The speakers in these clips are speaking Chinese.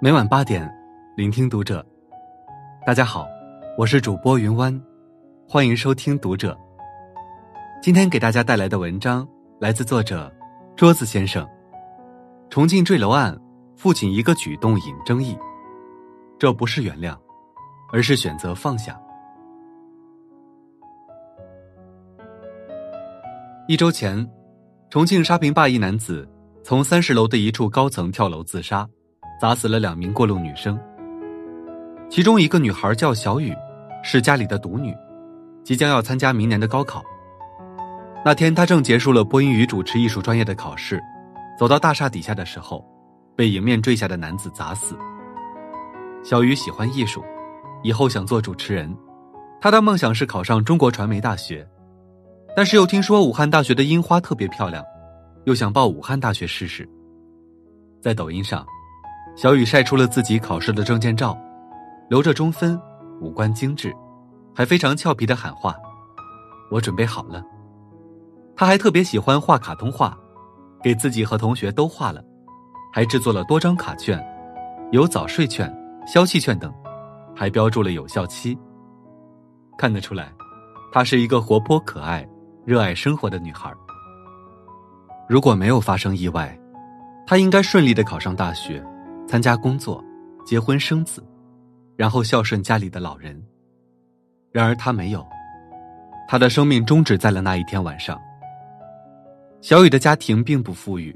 每晚八点，聆听读者。大家好，我是主播云湾，欢迎收听读者。今天给大家带来的文章来自作者桌子先生。重庆坠楼案，父亲一个举动引争议，这不是原谅，而是选择放下。一周前，重庆沙坪坝一男子从三十楼的一处高层跳楼自杀。砸死了两名过路女生，其中一个女孩叫小雨，是家里的独女，即将要参加明年的高考。那天她正结束了播音与主持艺术专业的考试，走到大厦底下的时候，被迎面坠下的男子砸死。小雨喜欢艺术，以后想做主持人，她的梦想是考上中国传媒大学，但是又听说武汉大学的樱花特别漂亮，又想报武汉大学试试。在抖音上。小雨晒出了自己考试的证件照，留着中分，五官精致，还非常俏皮的喊话：“我准备好了。”他还特别喜欢画卡通画，给自己和同学都画了，还制作了多张卡券，有早睡券、消气券等，还标注了有效期。看得出来，她是一个活泼可爱、热爱生活的女孩。如果没有发生意外，她应该顺利的考上大学。参加工作，结婚生子，然后孝顺家里的老人。然而他没有，他的生命终止在了那一天晚上。小雨的家庭并不富裕，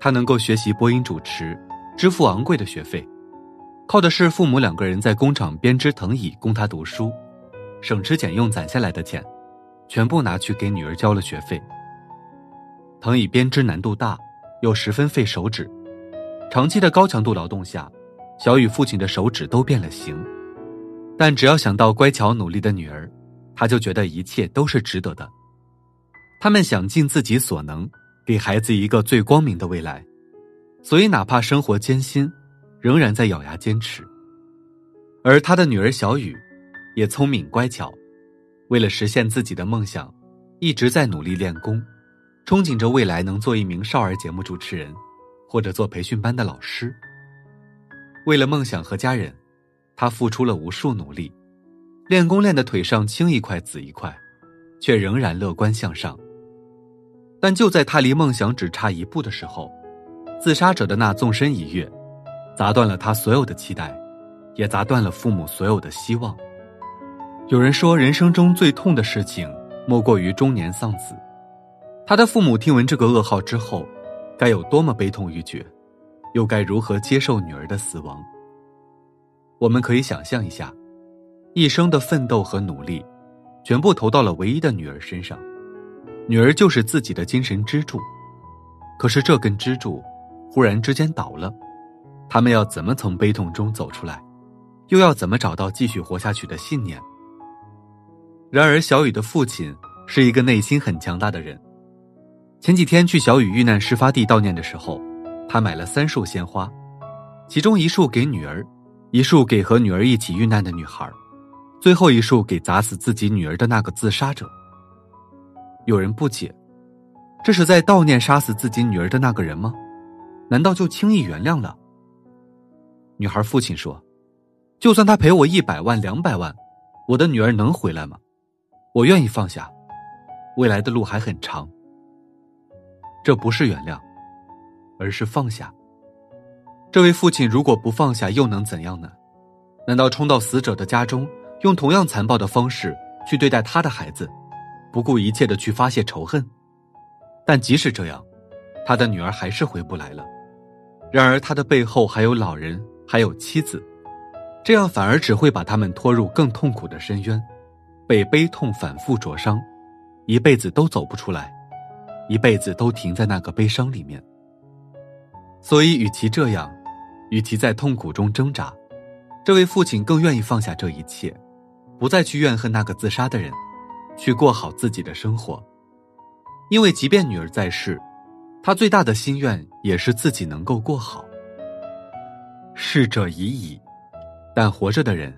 他能够学习播音主持，支付昂贵的学费，靠的是父母两个人在工厂编织藤椅供他读书，省吃俭用攒下来的钱，全部拿去给女儿交了学费。藤椅编织难度大，又十分费手指。长期的高强度劳动下，小雨父亲的手指都变了形。但只要想到乖巧努力的女儿，他就觉得一切都是值得的。他们想尽自己所能，给孩子一个最光明的未来，所以哪怕生活艰辛，仍然在咬牙坚持。而他的女儿小雨，也聪明乖巧，为了实现自己的梦想，一直在努力练功，憧憬着未来能做一名少儿节目主持人。或者做培训班的老师。为了梦想和家人，他付出了无数努力，练功练的腿上青一块紫一块，却仍然乐观向上。但就在他离梦想只差一步的时候，自杀者的那纵身一跃，砸断了他所有的期待，也砸断了父母所有的希望。有人说，人生中最痛的事情，莫过于中年丧子。他的父母听闻这个噩耗之后。该有多么悲痛欲绝，又该如何接受女儿的死亡？我们可以想象一下，一生的奋斗和努力，全部投到了唯一的女儿身上，女儿就是自己的精神支柱。可是这根支柱，忽然之间倒了，他们要怎么从悲痛中走出来？又要怎么找到继续活下去的信念？然而，小雨的父亲是一个内心很强大的人。前几天去小雨遇难事发地悼念的时候，他买了三束鲜花，其中一束给女儿，一束给和女儿一起遇难的女孩，最后一束给砸死自己女儿的那个自杀者。有人不解，这是在悼念杀死自己女儿的那个人吗？难道就轻易原谅了？女孩父亲说：“就算他赔我一百万、两百万，我的女儿能回来吗？我愿意放下，未来的路还很长。”这不是原谅，而是放下。这位父亲如果不放下，又能怎样呢？难道冲到死者的家中，用同样残暴的方式去对待他的孩子，不顾一切的去发泄仇恨？但即使这样，他的女儿还是回不来了。然而他的背后还有老人，还有妻子，这样反而只会把他们拖入更痛苦的深渊，被悲痛反复灼伤，一辈子都走不出来。一辈子都停在那个悲伤里面，所以与其这样，与其在痛苦中挣扎，这位父亲更愿意放下这一切，不再去怨恨那个自杀的人，去过好自己的生活。因为即便女儿在世，他最大的心愿也是自己能够过好。逝者已矣，但活着的人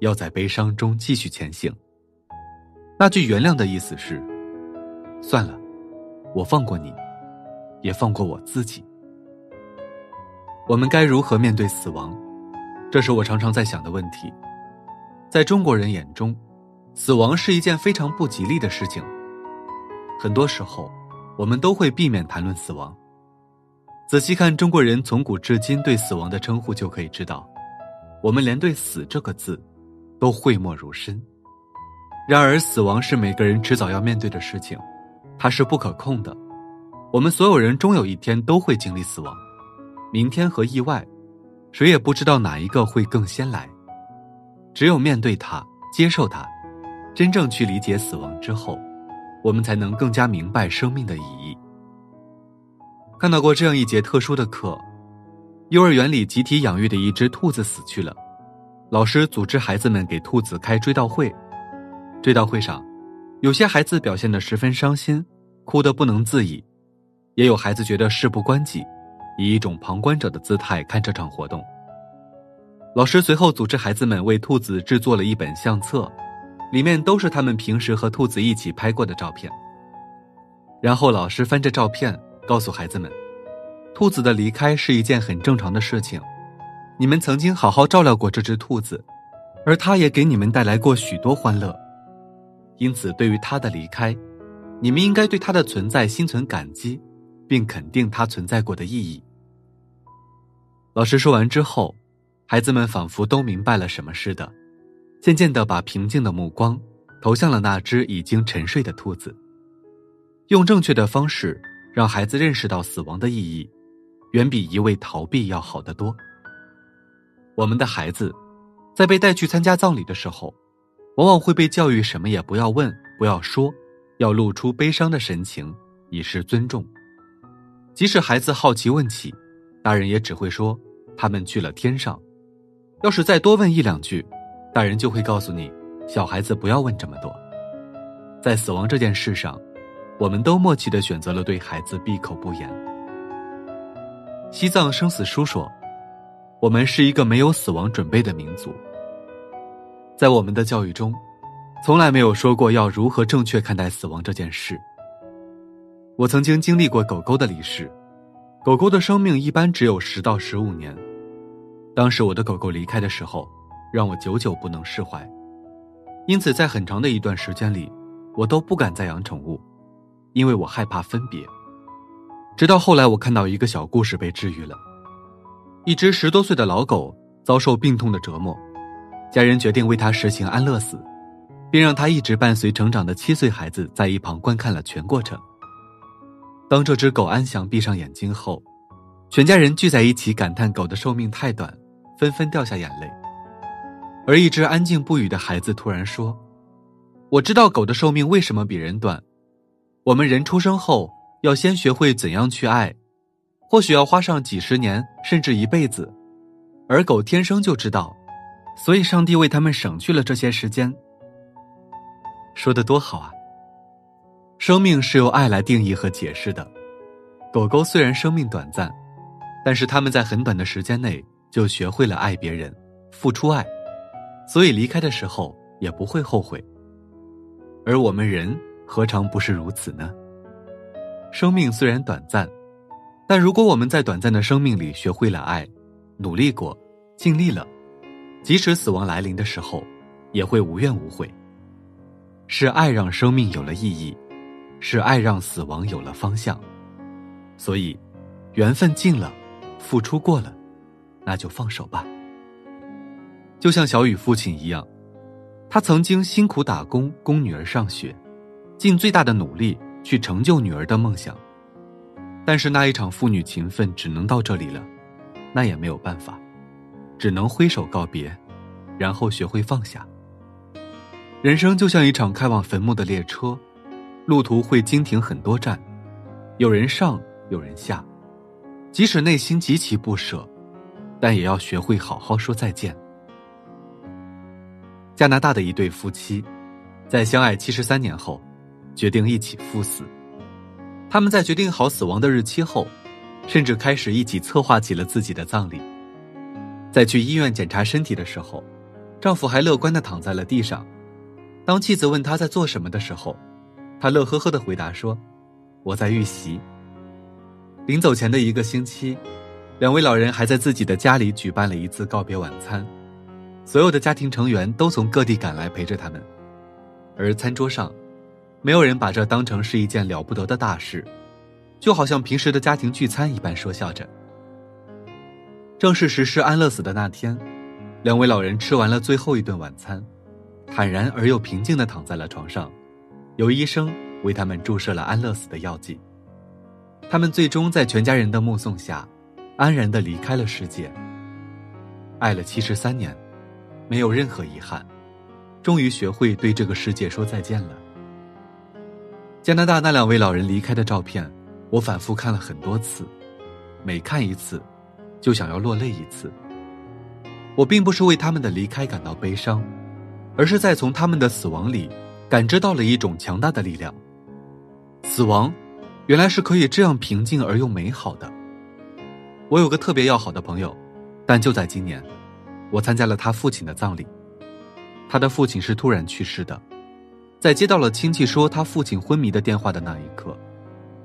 要在悲伤中继续前行。那句原谅的意思是，算了。我放过你，也放过我自己。我们该如何面对死亡？这是我常常在想的问题。在中国人眼中，死亡是一件非常不吉利的事情。很多时候，我们都会避免谈论死亡。仔细看中国人从古至今对死亡的称呼，就可以知道，我们连对“死”这个字都讳莫如深。然而，死亡是每个人迟早要面对的事情，它是不可控的。我们所有人终有一天都会经历死亡，明天和意外，谁也不知道哪一个会更先来。只有面对它，接受它，真正去理解死亡之后，我们才能更加明白生命的意义。看到过这样一节特殊的课：幼儿园里集体养育的一只兔子死去了，老师组织孩子们给兔子开追悼会。追悼会上，有些孩子表现得十分伤心，哭得不能自已；也有孩子觉得事不关己，以一种旁观者的姿态看这场活动。老师随后组织孩子们为兔子制作了一本相册，里面都是他们平时和兔子一起拍过的照片。然后老师翻着照片，告诉孩子们，兔子的离开是一件很正常的事情，你们曾经好好照料过这只兔子，而它也给你们带来过许多欢乐。因此，对于他的离开，你们应该对他的存在心存感激，并肯定他存在过的意义。老师说完之后。孩子们仿佛都明白了什么似的，渐渐的把平静的目光投向了那只已经沉睡的兔子。用正确的方式让孩子认识到死亡的意义，远比一味逃避要好得多。我们的孩子在被带去参加葬礼的时候，往往会被教育什么也不要问、不要说，要露出悲伤的神情以示尊重。即使孩子好奇问起，大人也只会说他们去了天上。要是再多问一两句，大人就会告诉你，小孩子不要问这么多。在死亡这件事上，我们都默契的选择了对孩子闭口不言。西藏生死书说，我们是一个没有死亡准备的民族。在我们的教育中，从来没有说过要如何正确看待死亡这件事。我曾经经历过狗狗的离世，狗狗的生命一般只有十到十五年。当时我的狗狗离开的时候，让我久久不能释怀，因此在很长的一段时间里，我都不敢再养宠物，因为我害怕分别。直到后来，我看到一个小故事被治愈了。一只十多岁的老狗遭受病痛的折磨，家人决定为它实行安乐死，并让它一直伴随成长的七岁孩子在一旁观看了全过程。当这只狗安详闭上眼睛后，全家人聚在一起感叹狗的寿命太短。纷纷掉下眼泪，而一只安静不语的孩子突然说：“我知道狗的寿命为什么比人短。我们人出生后要先学会怎样去爱，或许要花上几十年甚至一辈子，而狗天生就知道，所以上帝为他们省去了这些时间。”说的多好啊！生命是由爱来定义和解释的。狗狗虽然生命短暂，但是它们在很短的时间内。就学会了爱别人，付出爱，所以离开的时候也不会后悔。而我们人何尝不是如此呢？生命虽然短暂，但如果我们在短暂的生命里学会了爱，努力过，尽力了，即使死亡来临的时候，也会无怨无悔。是爱让生命有了意义，是爱让死亡有了方向。所以，缘分尽了，付出过了。那就放手吧。就像小雨父亲一样，他曾经辛苦打工供女儿上学，尽最大的努力去成就女儿的梦想。但是那一场父女情分只能到这里了，那也没有办法，只能挥手告别，然后学会放下。人生就像一场开往坟墓的列车，路途会经停很多站，有人上，有人下，即使内心极其不舍。但也要学会好好说再见。加拿大的一对夫妻，在相爱七十三年后，决定一起赴死。他们在决定好死亡的日期后，甚至开始一起策划起了自己的葬礼。在去医院检查身体的时候，丈夫还乐观的躺在了地上。当妻子问他在做什么的时候，他乐呵呵的回答说：“我在预习。”临走前的一个星期。两位老人还在自己的家里举办了一次告别晚餐，所有的家庭成员都从各地赶来陪着他们，而餐桌上，没有人把这当成是一件了不得的大事，就好像平时的家庭聚餐一般说笑着。正式实施安乐死的那天，两位老人吃完了最后一顿晚餐，坦然而又平静的躺在了床上，由医生为他们注射了安乐死的药剂。他们最终在全家人的目送下。安然的离开了世界。爱了七十三年，没有任何遗憾，终于学会对这个世界说再见了。加拿大那两位老人离开的照片，我反复看了很多次，每看一次，就想要落泪一次。我并不是为他们的离开感到悲伤，而是在从他们的死亡里，感知到了一种强大的力量。死亡，原来是可以这样平静而又美好的。我有个特别要好的朋友，但就在今年，我参加了他父亲的葬礼。他的父亲是突然去世的，在接到了亲戚说他父亲昏迷的电话的那一刻，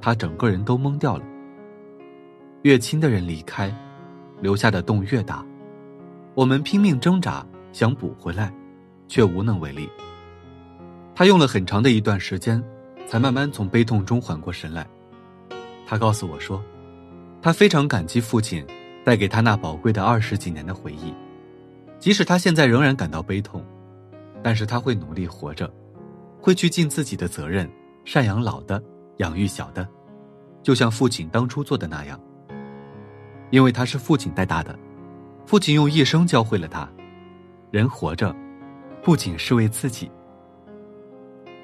他整个人都懵掉了。越亲的人离开，留下的洞越大。我们拼命挣扎想补回来，却无能为力。他用了很长的一段时间，才慢慢从悲痛中缓过神来。他告诉我说。他非常感激父亲带给他那宝贵的二十几年的回忆，即使他现在仍然感到悲痛，但是他会努力活着，会去尽自己的责任，赡养老的，养育小的，就像父亲当初做的那样。因为他是父亲带大的，父亲用一生教会了他，人活着，不仅是为自己。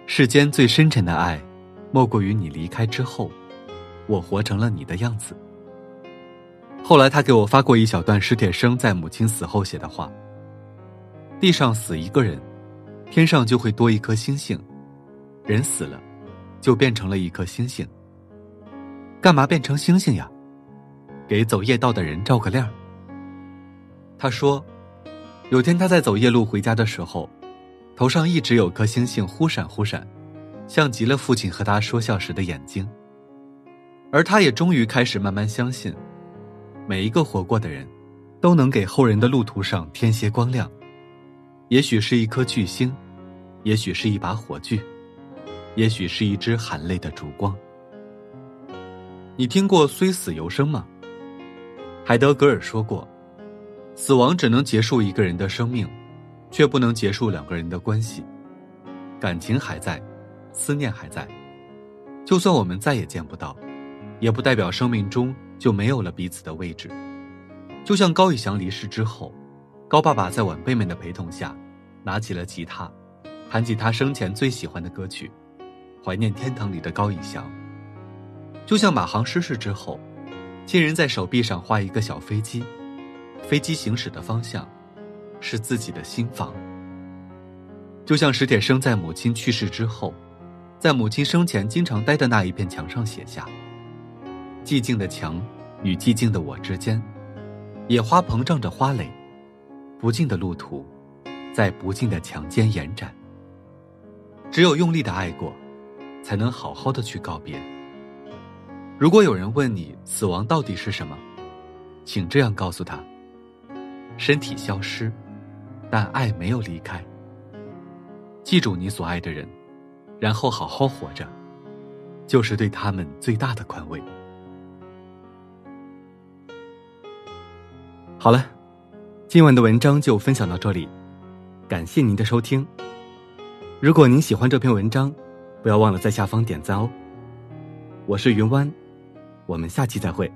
世间最深沉的爱，莫过于你离开之后，我活成了你的样子。后来，他给我发过一小段史铁生在母亲死后写的话：“地上死一个人，天上就会多一颗星星；人死了，就变成了一颗星星。干嘛变成星星呀？给走夜道的人照个亮。”他说，有天他在走夜路回家的时候，头上一直有颗星星忽闪忽闪，像极了父亲和他说笑时的眼睛。而他也终于开始慢慢相信。每一个活过的人，都能给后人的路途上添些光亮。也许是一颗巨星，也许是一把火炬，也许是一支含泪的烛光。你听过“虽死犹生”吗？海德格尔说过：“死亡只能结束一个人的生命，却不能结束两个人的关系。感情还在，思念还在，就算我们再也见不到，也不代表生命中。”就没有了彼此的位置，就像高以翔离世之后，高爸爸在晚辈们的陪同下，拿起了吉他，弹起他生前最喜欢的歌曲，怀念天堂里的高以翔。就像马航失事之后，亲人在手臂上画一个小飞机，飞机行驶的方向，是自己的心房。就像史铁生在母亲去世之后，在母亲生前经常待的那一片墙上写下。寂静的墙与寂静的我之间，野花膨胀着花蕾，不尽的路途，在不尽的墙间延展。只有用力的爱过，才能好好的去告别。如果有人问你死亡到底是什么，请这样告诉他：身体消失，但爱没有离开。记住你所爱的人，然后好好活着，就是对他们最大的宽慰。好了，今晚的文章就分享到这里，感谢您的收听。如果您喜欢这篇文章，不要忘了在下方点赞哦。我是云湾，我们下期再会。